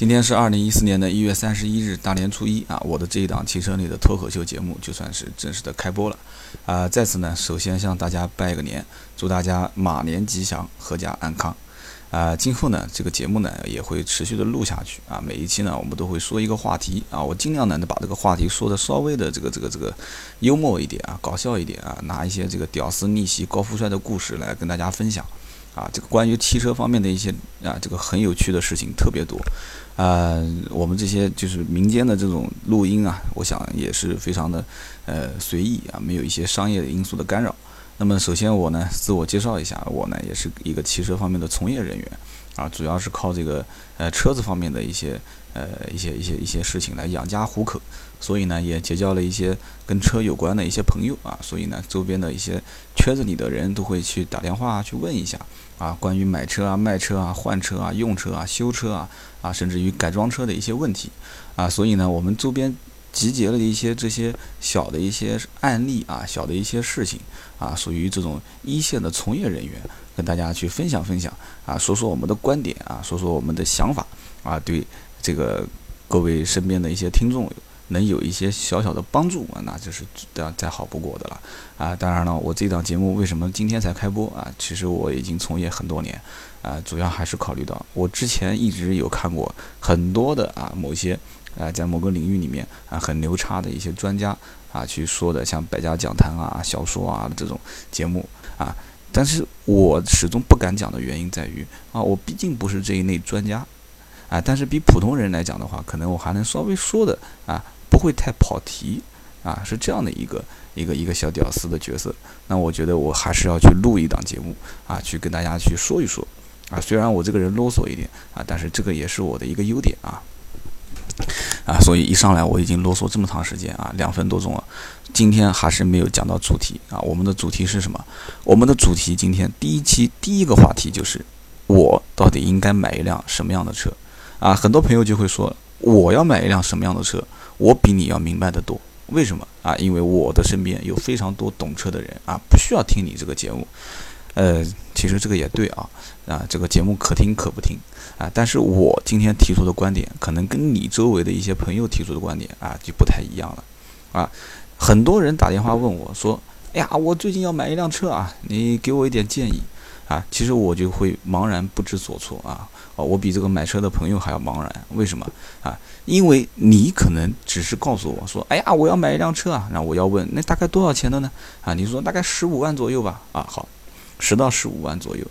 今天是二零一四年的一月三十一日，大年初一啊！我的这一档汽车类的脱口秀节目就算是正式的开播了啊！在此呢，首先向大家拜个年，祝大家马年吉祥，阖家安康啊！今后呢，这个节目呢也会持续的录下去啊！每一期呢，我们都会说一个话题啊，我尽量呢把这个话题说的稍微的这个这个这个幽默一点啊，搞笑一点啊，拿一些这个屌丝逆袭高富帅的故事来跟大家分享。啊，这个关于汽车方面的一些啊，这个很有趣的事情特别多，呃，我们这些就是民间的这种录音啊，我想也是非常的呃随意啊，没有一些商业因素的干扰。那么首先我呢自我介绍一下，我呢也是一个汽车方面的从业人员啊，主要是靠这个呃车子方面的一些呃一些一些一些事情来养家糊口。所以呢，也结交了一些跟车有关的一些朋友啊，所以呢，周边的一些圈子里的人都会去打电话去问一下啊，关于买车啊、卖车啊、换车啊、用车啊、修车啊啊，甚至于改装车的一些问题啊，所以呢，我们周边集结了一些这些小的一些案例啊，小的一些事情啊，属于这种一线的从业人员，跟大家去分享分享啊，说说我们的观点啊，说说我们的想法啊，对这个各位身边的一些听众。能有一些小小的帮助啊，那就是再再好不过的了啊！当然了，我这档节目为什么今天才开播啊？其实我已经从业很多年啊，主要还是考虑到我之前一直有看过很多的啊某些啊在某个领域里面啊很牛叉的一些专家啊去说的，像百家讲坛啊、小说啊这种节目啊，但是我始终不敢讲的原因在于啊，我毕竟不是这一类专家啊，但是比普通人来讲的话，可能我还能稍微说的啊。不会太跑题啊，是这样的一个一个一个小屌丝的角色。那我觉得我还是要去录一档节目啊，去跟大家去说一说啊。虽然我这个人啰嗦一点啊，但是这个也是我的一个优点啊啊。所以一上来我已经啰嗦这么长时间啊，两分多钟了，今天还是没有讲到主题啊。我们的主题是什么？我们的主题今天第一期第一个话题就是我到底应该买一辆什么样的车啊？很多朋友就会说我要买一辆什么样的车？我比你要明白的多，为什么啊？因为我的身边有非常多懂车的人啊，不需要听你这个节目。呃，其实这个也对啊，啊，这个节目可听可不听啊。但是我今天提出的观点，可能跟你周围的一些朋友提出的观点啊，就不太一样了啊。很多人打电话问我说：“哎呀，我最近要买一辆车啊，你给我一点建议啊。”其实我就会茫然不知所措啊。哦，我比这个买车的朋友还要茫然，为什么啊？因为你可能只是告诉我说，哎呀，我要买一辆车啊，那我要问，那大概多少钱的呢？啊，你说大概十五万左右吧？啊，好，十到十五万左右，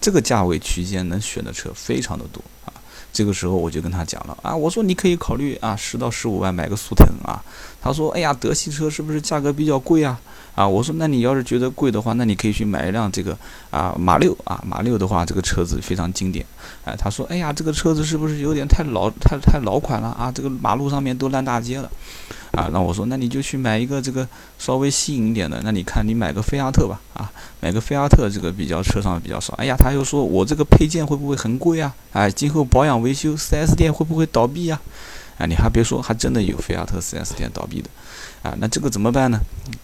这个价位区间能选的车非常的多啊。这个时候我就跟他讲了啊，我说你可以考虑啊，十到十五万买个速腾啊。他说，哎呀，德系车是不是价格比较贵啊？啊，我说那你要是觉得贵的话，那你可以去买一辆这个啊马六啊马六的话，这个车子非常经典。哎，他说，哎呀，这个车子是不是有点太老太太老款了啊？这个马路上面都烂大街了。啊，那我说，那你就去买一个这个稍微新颖一点的。那你看，你买个菲亚特吧。啊，买个菲亚特，这个比较车上比较少。哎呀，他又说我这个配件会不会很贵啊？哎，今后保养维修，4S 店会不会倒闭呀？啊，你还别说，还真的有菲亚特 4S 店倒闭的。啊，那这个怎么办呢？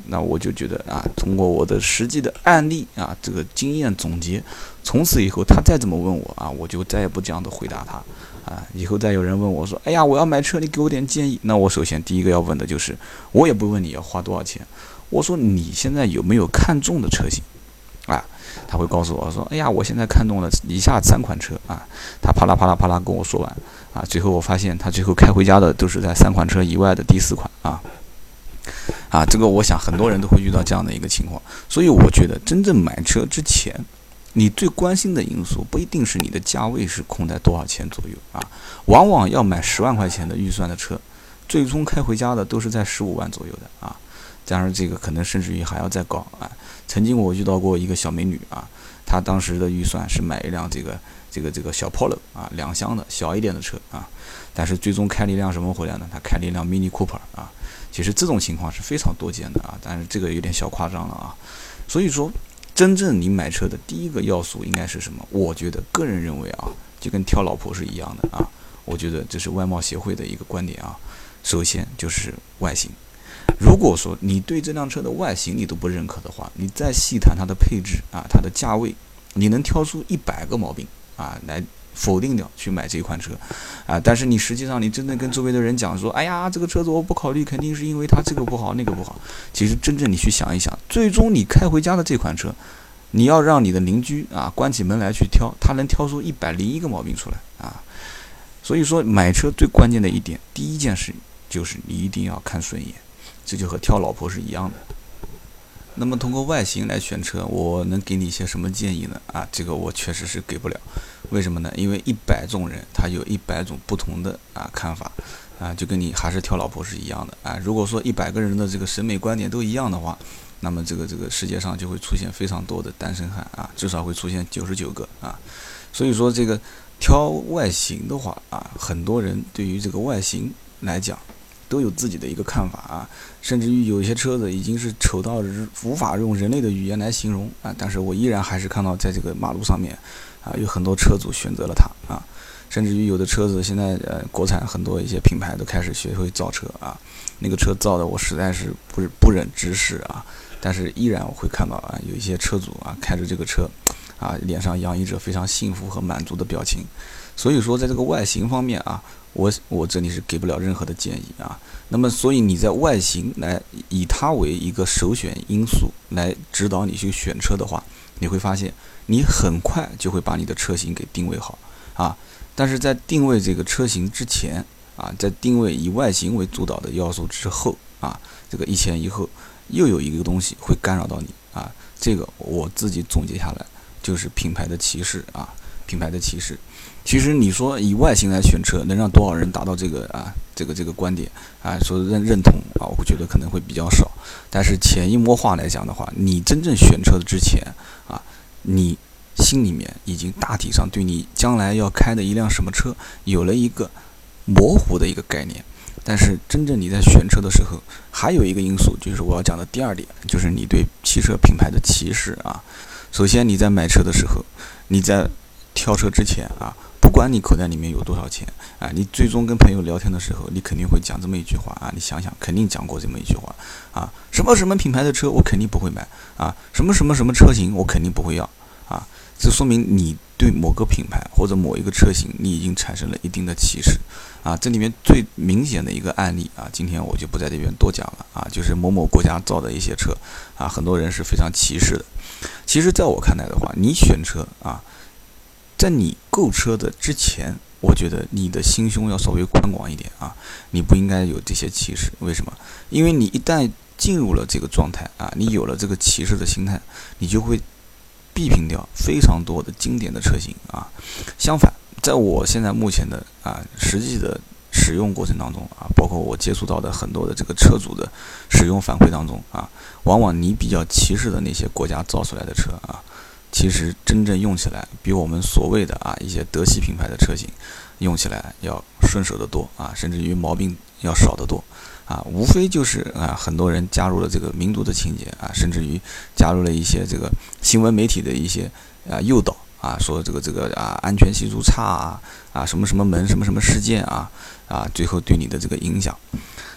那我就觉得啊，通过我的实际的案例啊，这个经验总结，从此以后他再怎么问我啊，我就再也不这样的回答他。啊，以后再有人问我说，哎呀，我要买车，你给我点建议。那我首先第一个要问的就是，我也不问你要花多少钱，我说你现在有没有看中的车型？啊，他会告诉我说，哎呀，我现在看中了以下三款车啊。他啪啦啪啦啪啦跟我说完，啊，最后我发现他最后开回家的都是在三款车以外的第四款啊。啊，这个我想很多人都会遇到这样的一个情况，所以我觉得真正买车之前，你最关心的因素不一定是你的价位是控在多少钱左右啊，往往要买十万块钱的预算的车，最终开回家的都是在十五万左右的啊，当然这个可能甚至于还要再高啊。曾经我遇到过一个小美女啊，她当时的预算是买一辆这个这个这个小 Polo 啊，两厢的小一点的车啊，但是最终开了一辆什么回来呢？她开了一辆 Mini Cooper 啊。其实这种情况是非常多见的啊，但是这个有点小夸张了啊。所以说，真正你买车的第一个要素应该是什么？我觉得个人认为啊，就跟挑老婆是一样的啊。我觉得这是外貌协会的一个观点啊。首先就是外形。如果说你对这辆车的外形你都不认可的话，你再细谈它的配置啊，它的价位，你能挑出一百个毛病啊来否定掉去买这款车，啊，但是你实际上你真正跟周围的人讲说，哎呀，这个车子我不考虑，肯定是因为它这个不好那个不好。其实真正你去想一想，最终你开回家的这款车，你要让你的邻居啊关起门来去挑，他能挑出一百零一个毛病出来啊。所以说买车最关键的一点，第一件事就是你一定要看顺眼，这就和挑老婆是一样的。那么通过外形来选车，我能给你一些什么建议呢？啊，这个我确实是给不了。为什么呢？因为一百种人，他有一百种不同的啊看法，啊，就跟你还是挑老婆是一样的啊。如果说一百个人的这个审美观点都一样的话，那么这个这个世界上就会出现非常多的单身汉啊，至少会出现九十九个啊。所以说这个挑外形的话啊，很多人对于这个外形来讲。都有自己的一个看法啊，甚至于有些车子已经是丑到无法用人类的语言来形容啊，但是我依然还是看到在这个马路上面啊，有很多车主选择了它啊，甚至于有的车子现在呃，国产很多一些品牌都开始学会造车啊，那个车造的我实在是不不忍直视啊，但是依然我会看到啊，有一些车主啊开着这个车啊，脸上洋溢着非常幸福和满足的表情，所以说在这个外形方面啊。我我这里是给不了任何的建议啊。那么，所以你在外形来以它为一个首选因素来指导你去选车的话，你会发现你很快就会把你的车型给定位好啊。但是在定位这个车型之前啊，在定位以外形为主导的要素之后啊，这个一前一后又有一个东西会干扰到你啊。这个我自己总结下来就是品牌的歧视啊，品牌的歧视。其实你说以外形来选车，能让多少人达到这个啊这个这个观点啊说认认同啊？我觉得可能会比较少。但是潜移默化来讲的话，你真正选车之前啊，你心里面已经大体上对你将来要开的一辆什么车有了一个模糊的一个概念。但是真正你在选车的时候，还有一个因素就是我要讲的第二点，就是你对汽车品牌的歧视啊。首先你在买车的时候，你在挑车之前啊。不管你口袋里面有多少钱啊，你最终跟朋友聊天的时候，你肯定会讲这么一句话啊。你想想，肯定讲过这么一句话啊。什么什么品牌的车我肯定不会买啊。什么什么什么车型我肯定不会要啊。这说明你对某个品牌或者某一个车型，你已经产生了一定的歧视啊。这里面最明显的一个案例啊，今天我就不在这边多讲了啊，就是某某国家造的一些车啊，很多人是非常歧视的。其实，在我看来的话，你选车啊。在你购车的之前，我觉得你的心胸要稍微宽广一点啊，你不应该有这些歧视。为什么？因为你一旦进入了这个状态啊，你有了这个歧视的心态，你就会避平掉非常多的经典的车型啊。相反，在我现在目前的啊实际的使用过程当中啊，包括我接触到的很多的这个车主的使用反馈当中啊，往往你比较歧视的那些国家造出来的车啊。其实真正用起来，比我们所谓的啊一些德系品牌的车型用起来要顺手得多啊，甚至于毛病要少得多啊。无非就是啊，很多人加入了这个民族的情节啊，甚至于加入了一些这个新闻媒体的一些啊诱导啊，说这个这个啊安全系数差啊啊什么什么门什么什么事件啊啊，最后对你的这个影响。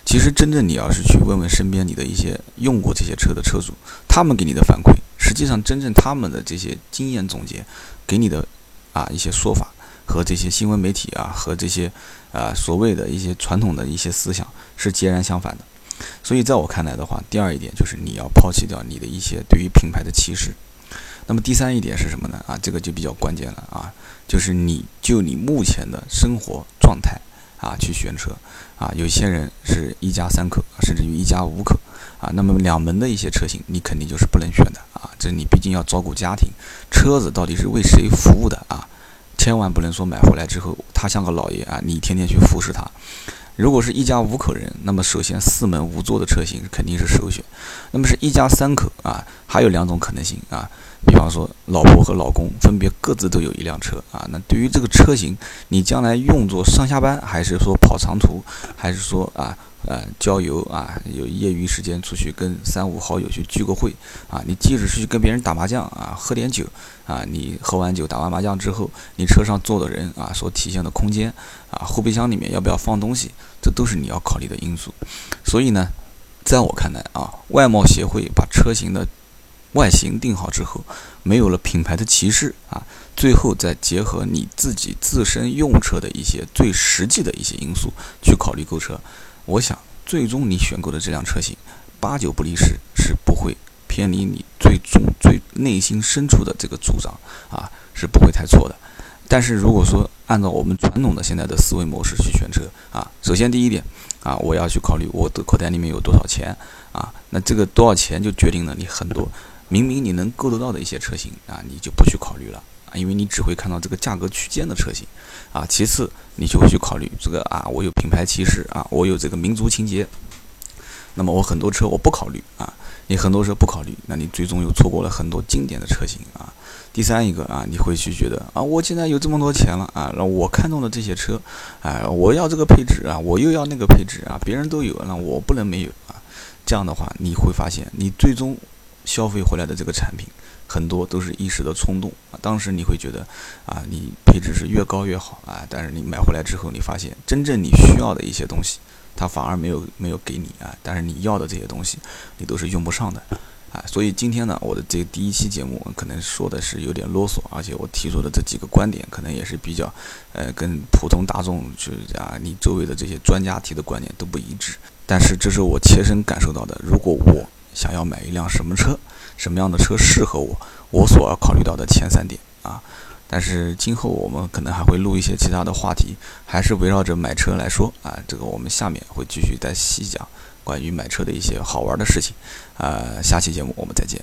其实真正你要是去问问身边你的一些用过这些车的车主，他们给你的反馈。实际上，真正他们的这些经验总结，给你的啊一些说法，和这些新闻媒体啊，和这些啊所谓的一些传统的一些思想是截然相反的。所以，在我看来的话，第二一点就是你要抛弃掉你的一些对于品牌的歧视。那么第三一点是什么呢？啊，这个就比较关键了啊，就是你就你目前的生活状态啊去选车啊，有些人是一家三口，甚至于一家五口。啊，那么两门的一些车型，你肯定就是不能选的啊！这你毕竟要照顾家庭，车子到底是为谁服务的啊？千万不能说买回来之后，他像个老爷啊，你天天去服侍他。如果是一家五口人，那么首先四门五座的车型肯定是首选。那么是一家三口啊，还有两种可能性啊，比方说老婆和老公分别各自都有一辆车啊，那对于这个车型，你将来用作上下班，还是说跑长途，还是说啊？呃，郊游啊，有业余时间出去跟三五好友去聚个会啊。你即使是去跟别人打麻将啊，喝点酒啊，你喝完酒打完麻将之后，你车上坐的人啊，所体现的空间啊，后备箱里面要不要放东西，这都是你要考虑的因素。所以呢，在我看来啊，外贸协会把车型的外形定好之后，没有了品牌的歧视啊，最后再结合你自己自身用车的一些最实际的一些因素去考虑购车，我想最终你选购的这辆车型，八九不离十是不会偏离你最终最内心深处的这个主张啊，是不会太错的。但是如果说按照我们传统的现在的思维模式去选车啊，首先第一点啊，我要去考虑我的口袋里面有多少钱啊，那这个多少钱就决定了你很多明明你能够得到的一些车型啊，你就不去考虑了啊，因为你只会看到这个价格区间的车型啊。其次，你就会去考虑这个啊，我有品牌歧视啊，我有这个民族情节，那么我很多车我不考虑啊，你很多车不考虑，那你最终又错过了很多经典的车型啊。第三一个啊，你会去觉得啊，我现在有这么多钱了啊，那我看中的这些车，哎，我要这个配置啊，我又要那个配置啊，别人都有，那我不能没有啊。这样的话，你会发现，你最终消费回来的这个产品，很多都是一时的冲动啊。当时你会觉得啊，你配置是越高越好啊，但是你买回来之后，你发现真正你需要的一些东西，它反而没有没有给你啊。但是你要的这些东西，你都是用不上的。啊，所以今天呢，我的这第一期节目可能说的是有点啰嗦，而且我提出的这几个观点可能也是比较，呃，跟普通大众就是啊，你周围的这些专家提的观点都不一致。但是这是我切身感受到的。如果我想要买一辆什么车，什么样的车适合我，我所要考虑到的前三点啊。但是今后我们可能还会录一些其他的话题，还是围绕着买车来说啊。这个我们下面会继续再细讲。关于买车的一些好玩的事情，啊，下期节目我们再见。